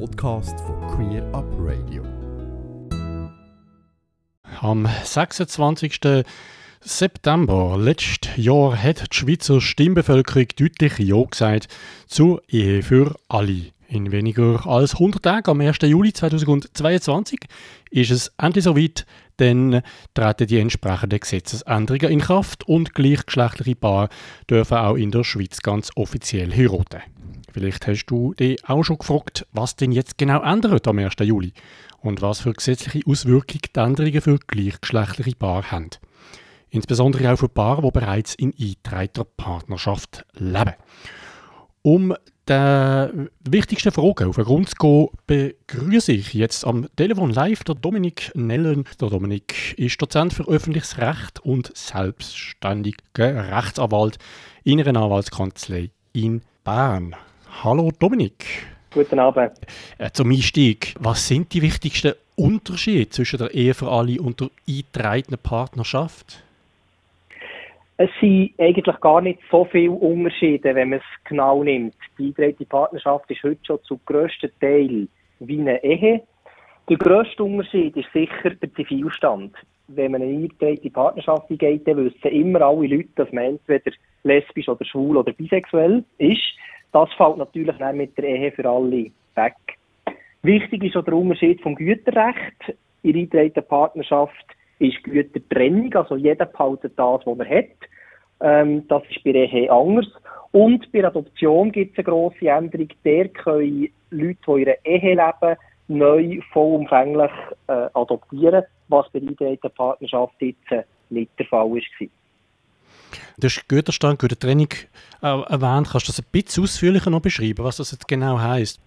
Podcast von Queer Up Radio. Am 26. September letztes Jahr hat die Schweizer Stimmbevölkerung deutlich Ja gesagt zur Ehe für alle. In weniger als 100 Tagen, am 1. Juli 2022, ist es endlich soweit, dann treten die entsprechenden Gesetzesänderungen in Kraft und gleichgeschlechtliche Paare dürfen auch in der Schweiz ganz offiziell heiraten. Vielleicht hast du dich auch schon gefragt, was denn jetzt genau ändert am 1. Juli und was für gesetzliche Auswirkungen die Änderungen für gleichgeschlechtliche Paare haben. Insbesondere auch für Paare, die bereits in eingetragener Partnerschaft leben. Um der wichtigsten Frage auf den Grund zu gehen, begrüße ich jetzt am Telefon live der Dominik Nellen. Der Dominik ist Dozent für öffentliches Recht und selbstständiger Rechtsanwalt in einer Anwaltskanzlei in Bern. Hallo Dominik. Guten Abend. Äh, zum Einstieg, was sind die wichtigsten Unterschiede zwischen der Ehe für alle und der eingetragenen Partnerschaft? Es sind eigentlich gar nicht so viele Unterschiede, wenn man es genau nimmt. Die eingetragene Partnerschaft ist heute schon zum grössten Teil wie eine Ehe. Der grösste Unterschied ist sicher der Zivilstand. Wenn man eine eingetragene Partnerschaft eingeht, dann wissen immer alle Leute, dass man entweder lesbisch oder schwul oder bisexuell ist. Das fällt natürlich dann mit der Ehe für alle weg. Wichtig ist auch der Unterschied vom Güterrecht. In eingetragenen Partnerschaft ist Gütertrennung, also jeder behaltet das, was er hat. Ähm, das ist bei der Ehe anders. Und bei der Adoption gibt es eine grosse Änderung. Der können Leute, die in einer Ehe leben, neu vollumfänglich äh, adoptieren, was bei eingetragenen Partnerschaft jetzt äh, nicht der Fall war. Du hast Güterstand, Gütertrennung äh, erwähnt. Kannst du das ein bisschen ausführlicher noch beschreiben, was das jetzt genau heisst?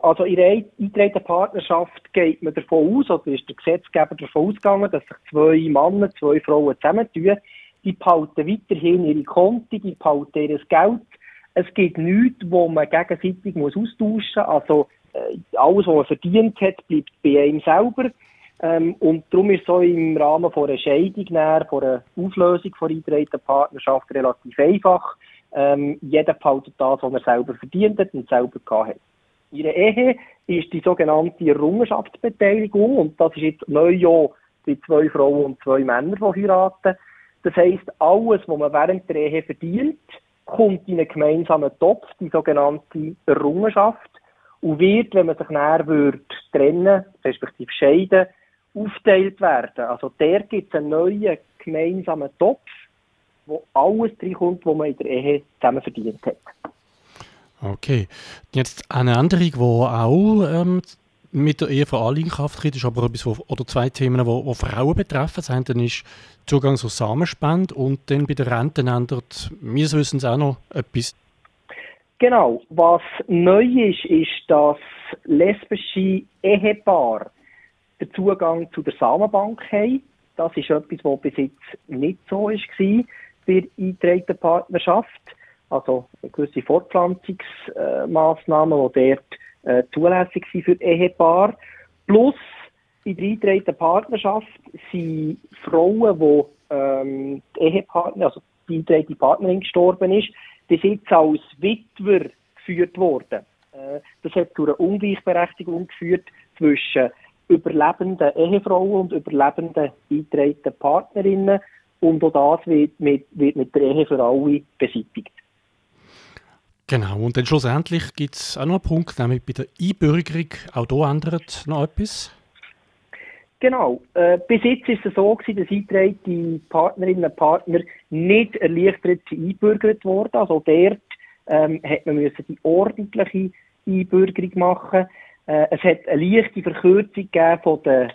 Also in einer eingetragenen Partnerschaft geht man davon aus, oder ist der Gesetzgeber davon ausgegangen, dass sich zwei Männer, zwei Frauen zusammentun. Die behalten weiterhin ihre Konten, die behalten ihr Geld. Es gibt nichts, wo man gegenseitig austauschen muss. Also äh, alles, was man verdient hat, bleibt bei einem selber. Ähm, und darum ist so im Rahmen von einer Scheidung, näher, von einer Auflösung von eingetragenen Partnerschaft relativ einfach. Ähm, jeder behaltet das, was er selber verdient hat und selber gehabt hat. In der Ehe ist die sogenannte Errungenschaftsbeteiligung und das ist jetzt neu ja bei zwei Frauen und zwei Männern, die heiraten. Das heisst, alles, was man während der Ehe verdient, kommt in einen gemeinsamen Topf, die sogenannte Errungenschaft, und wird, wenn man sich näher würde trennen, respektive scheiden, aufteilt werden. Also der gibt es einen neuen gemeinsamen Topf, wo alles reinkommt, was man in der Ehe zusammen verdient hat. Okay. Jetzt eine Änderung, die auch ähm, mit der Ehe für alle in Kraft tritt, ist aber etwas, wo, oder zwei Themen, die Frauen betreffen. Das eine ist Zugang zur Samenspende und dann bei der Rente ändert meines Wissens auch noch etwas. Genau. Was neu ist, ist, dass lesbische Ehepaare den Zugang zu der Samenbank haben. Das ist etwas, was bis jetzt nicht so war bei der eingetragenen Partnerschaft also gewisse Fortpflanzungsmaßnahmen, die dort äh, zulässig sind für Ehepaare. Plus in der eingetragenen Partnerschaft sind Frauen, die ähm, die Ehepartner, also die eingetragene Partnerin gestorben ist, bis jetzt als Witwer geführt worden. Äh, das hat zu einer Ungleichberechtigung geführt zwischen überlebenden Ehefrauen und überlebenden eingetragenen Partnerinnen. Und auch das wird mit, wird mit der Ehe für alle beseitigt. Genau, und dann schlussendlich gibt es auch noch einen Punkt, nämlich bei der Einbürgerung, auch hier ändert noch etwas. Genau. Äh, bis jetzt ist es so gewesen, dass die Partnerinnen und Partner nicht erleichtert eingebürgert wurden. Also dort ähm, hat man müssen die ordentliche Einbürgerung machen. Äh, es hat eine leichte Verkürzung gegeben von den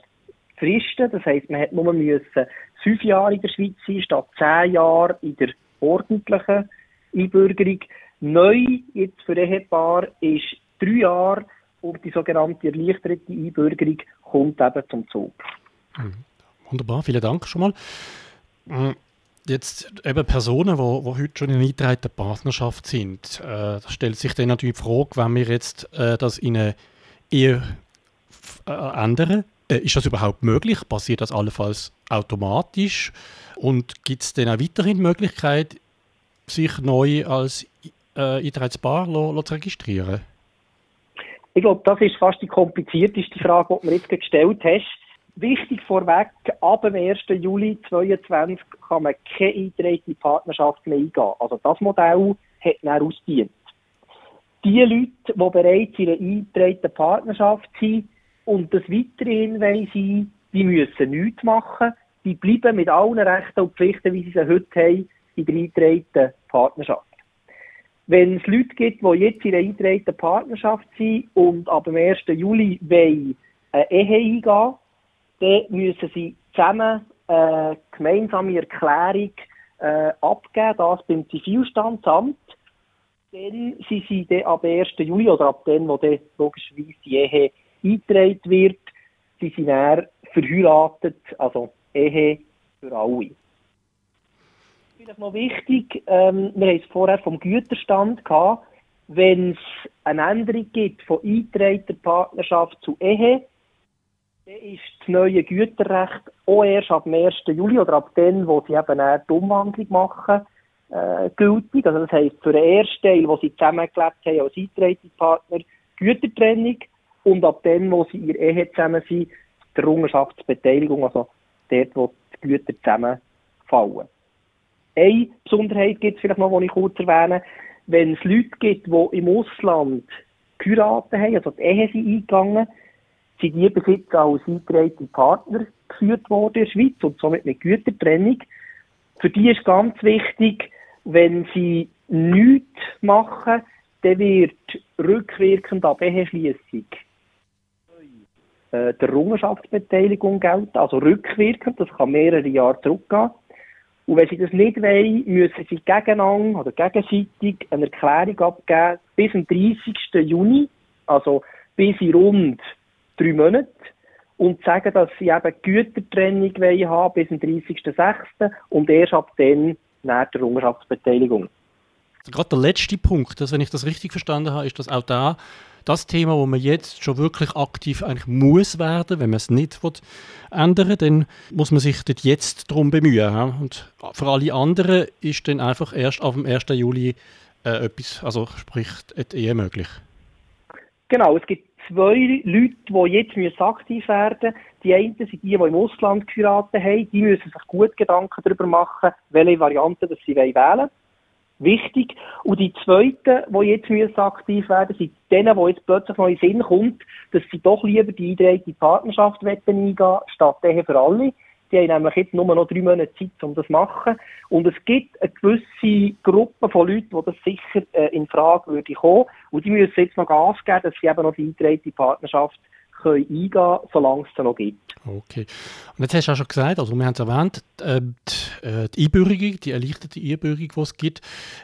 Fristen. Das heisst, man hat nur müssen fünf Jahre in der Schweiz sein, statt zehn Jahre in der ordentlichen Einbürgerung. Neu jetzt für Ehepaar ist drei Jahre und die sogenannte erleichterte Einbürgerung kommt eben zum Zug. Mhm. Wunderbar, vielen Dank schon mal. Mhm. Jetzt eben Personen, die, die heute schon in einer eingetragenen Partnerschaft sind, äh, da stellt sich dann natürlich die Frage, wenn wir jetzt äh, das in eine Ehe äh, ändern, äh, ist das überhaupt möglich? Passiert das allenfalls automatisch? Und gibt es dann auch weiterhin die Möglichkeit, sich neu als äh, zu registrieren? Ich glaube, das ist fast die komplizierteste Frage, die du mir jetzt gestellt hast. Wichtig vorweg, ab dem 1. Juli 2022 kann man keine eingetragene Partnerschaft mehr eingehen. Also das Modell hat dann ausgedient. Die Leute, die bereits in einer eingetragenen Partnerschaft sind und das weiterhin sein die müssen nichts machen. Die bleiben mit allen Rechten und Pflichten, wie sie sie heute haben, in der eingetragenen Partnerschaft. Wenn es Leute gibt, die jetzt in einer eingetragenen Partnerschaft sind und ab dem 1. Juli eine Ehe eingehen, dann müssen sie zusammen eine gemeinsame Erklärung äh, abgeben, das beim Zivilstandsamt. Dann sind sie dann ab 1. Juli oder ab dem, wo dann logischerweise die Ehe eingetragen wird, sind sie dann verheiratet, also Ehe für alle. Vielleicht noch wichtig, ähm, wir haben es vorher vom Güterstand gehabt, wenn es eine Änderung gibt von eingetragter Partnerschaft zu Ehe, dann ist das neue Güterrecht auch erst ab dem 1. Juli oder ab dem, wo sie eben die Umwandlung machen, äh, gültig. Also das heisst, für den ersten Teil, wo sie zusammengelebt haben als eingetragte Partner, Gütertrennung und ab dem, wo sie in Ehe zusammen sind, die Errungenschaftsbeteiligung, also dort, wo die Güter zusammenfallen. Eine Besonderheit gibt es vielleicht noch, die ich kurz erwähne. Wenn es Leute gibt, die im Ausland geheiratet haben, also die Ehe sind eingegangen, sind die jetzt als eingetragene Partner geführt worden in der Schweiz und somit mit Gütertrennung. Für die ist ganz wichtig, wenn sie nichts machen, dann wird rückwirkend ab Eheschliessung äh, der Errungenschaftsbeteiligung gelten, also rückwirkend, das kann mehrere Jahre zurückgehen. Und wenn sie das nicht wollen, müssen sie gegeneinander oder gegenseitig eine Erklärung abgeben bis zum 30. Juni, also bis in rund drei Monaten, und sagen, dass sie eben Gütertrennung wollen haben bis zum 30.06. und erst ab dann nach der Errungenschaftsbeteiligung. Gerade der letzte Punkt, dass, wenn ich das richtig verstanden habe, ist, dass auch da das Thema, wo man jetzt schon wirklich aktiv eigentlich muss werden, wenn man es nicht will, ändern dann muss man sich dort jetzt darum bemühen. Ja? Und für alle anderen ist dann einfach erst auf dem 1. Juli äh, etwas, also sprich Ehe möglich. Genau, es gibt zwei Leute, die jetzt aktiv werden müssen. Die einen sind die, die im Ausland geheiratet haben. Die müssen sich gut Gedanken darüber machen, welche Variante das sie wählen wollen wichtig. Und die Zweiten, die jetzt müssen aktiv werden sind denen, die jetzt plötzlich noch in den Sinn kommt, dass sie doch lieber die eingehende Partnerschaft eingehen statt Ehe für alle. Die haben nämlich jetzt nur noch drei Monate Zeit, um das zu machen. Und es gibt eine gewisse Gruppe von Leuten, die das sicher äh, in Frage würde kommen. Und die müssen jetzt noch Gas geben, dass sie eben noch die eingetragene Partnerschaft können eingehen solange es noch gibt. Okay. Und jetzt hast du auch schon gesagt, also wir haben es erwähnt, äh, die, äh, die Einbürgerung, die erleichterte Einbürgerung, die es gibt,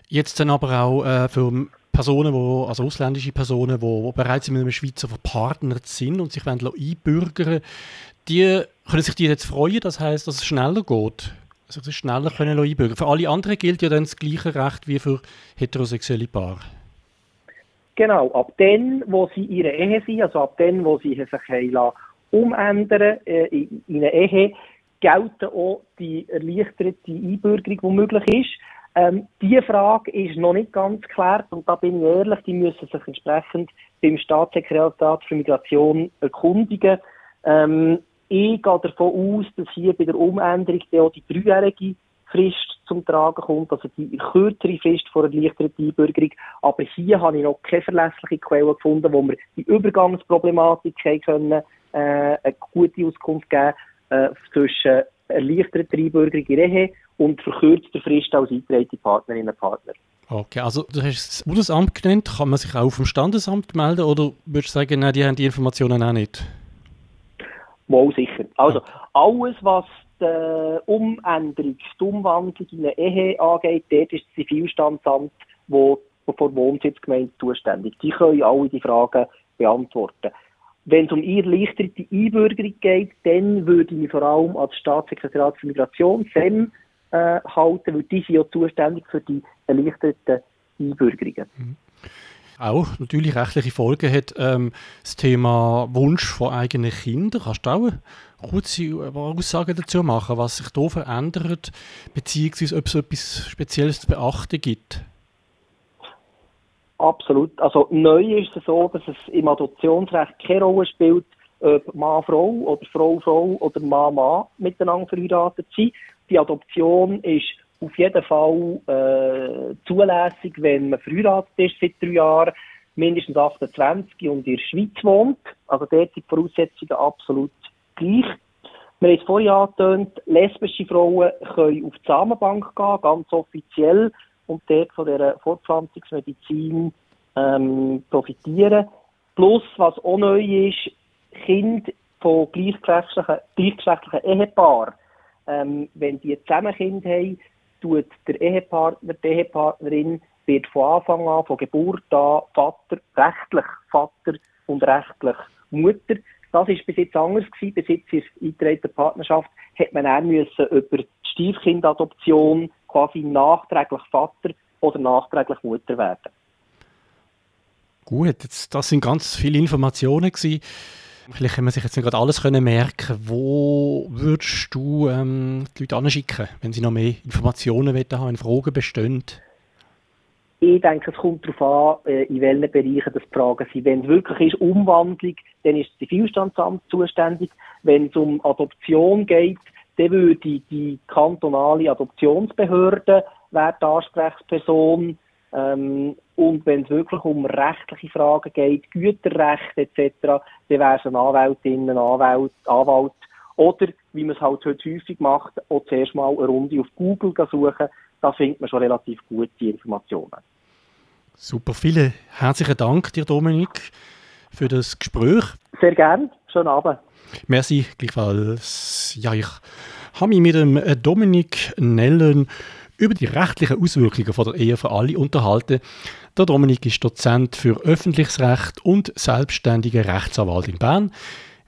jetzt dann aber auch äh, für Personen, wo, also ausländische Personen, die bereits mit einem Schweizer verpartnert sind und sich einbürgern die können sich die jetzt freuen, das heißt, dass es schneller geht. Also sie schneller können einbürgern. Für alle anderen gilt ja dann das gleiche Recht wie für heterosexuelle Paare. Genau, ab dann, wo sie ihre Ehe sind, also ab dann, wo sie sich umändern äh, in, in eine Ehe, gelten auch die erleichterte Einbürgerung, die möglich ist. Ähm, diese Frage ist noch nicht ganz geklärt und da bin ich ehrlich, die müssen sich entsprechend beim Staatssekretariat für Migration erkundigen. Ähm, ich gehe davon aus, dass hier bei der Umänderung auch die dreijährige Frist zum Tragen kommt, also die kürzere Frist vor erleichterten Einbürgerung. Aber hier habe ich noch keine verlässliche Quelle gefunden, wo wir die Übergangsproblematik können, äh, eine gute Auskunft geben äh, zwischen erleichterter Einbürgerung in Ehe und verkürzter Frist als eingetragene Partnerinnen und Partner. Okay, also du hast das Bundesamt genannt. Kann man sich auch dem Standesamt melden oder würdest du sagen, nein, die haben die Informationen auch nicht? Wohl sicher. Also alles, was die Umänderung, die Umwandlung in eine Ehe angeht, dort ist das Zivilstandsamt, wo, wo vor Wohnsitzgemeinde zuständig. Die können alle die Fragen beantworten. Wenn es um erleichterte Einbürgerung geht, dann würde ich mich vor allem als Staatssekretariat für Migration, SEM, äh, halten, weil die sind ja zuständig für die erleichterten Einbürgerungen. Mhm auch natürlich rechtliche Folgen hat ähm, das Thema Wunsch von eigenen Kindern. Kannst du auch kurze Aussage dazu machen, was sich da verändert, beziehungsweise ob es etwas Spezielles zu beachten gibt? Absolut. Also neu ist es so, dass es im Adoptionsrecht keine Rolle spielt, ob Mann, Frau oder Frau, Frau oder Mann, Mann miteinander verheiratet sind. Die Adoption ist auf jeden Fall äh, zulässig, wenn man verheiratet ist seit drei Jahren, mindestens 28 und in der Schweiz wohnt. Also dort sind die Voraussetzungen absolut gleich. Wir haben es vorhin angetönt, lesbische Frauen können auf die Samenbank gehen, ganz offiziell, und dort von dieser Fortpflanzungsmedizin ähm, profitieren. Plus, was auch neu ist, Kinder von gleichgeschlechtlichen, gleichgeschlechtlichen Ehepaaren, ähm, wenn die zusammen Kinder haben, tut der Ehepartner, die Ehepartnerin wird von Anfang an, von Geburt an, Vater, rechtlich Vater und rechtlich Mutter. Das ist bis jetzt anders gewesen. Bis jetzt in der eingetretenen Partnerschaft hat man auch müssen über die Stiefkindadoption quasi nachträglich Vater oder nachträglich Mutter werden. Gut, jetzt, das sind ganz viele Informationen gewesen. Vielleicht kann man sich jetzt nicht gerade alles können merken. Wo würdest du ähm, die Leute anschicken, wenn sie noch mehr Informationen haben, wenn Fragen bestehen? Ich denke, es kommt darauf an, äh, in welchen Bereichen das Fragen sind. Wenn es wirklich ist Umwandlung, dann ist das Zivilstandsamt zuständig. Wenn es um Adoption geht, dann würde die kantonale Adoptionsbehörde wäre die Ansprechperson. Ähm, und wenn es wirklich um rechtliche Fragen geht, Güterrecht etc., dann wäre es eine Anwältin, ein Anwalt, Anwalt oder, wie man es halt heute häufig macht, auch zuerst mal eine Runde auf Google suchen. Da findet man schon relativ gut die Informationen. Super, vielen herzlichen Dank dir, Dominik, für das Gespräch. Sehr gern, schönen Abend. Merci, gleichfalls. Ja, ich habe mich mit dem Dominik Nellen über die rechtlichen Auswirkungen von der Ehe für alle unterhalten. Der Dominik ist Dozent für öffentliches Recht und selbstständiger Rechtsanwalt in Bern.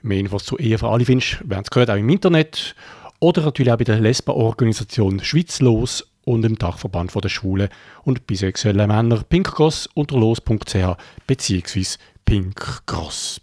Mehr Infos zu Ehe für alle findest du, werden gehört, auch im Internet oder natürlich auch bei der Lesba-Organisation Schweiz los und im Dachverband der Schwulen und bisexuellen Männer pinkcross unter los.ch bzw. pinkcross.ch.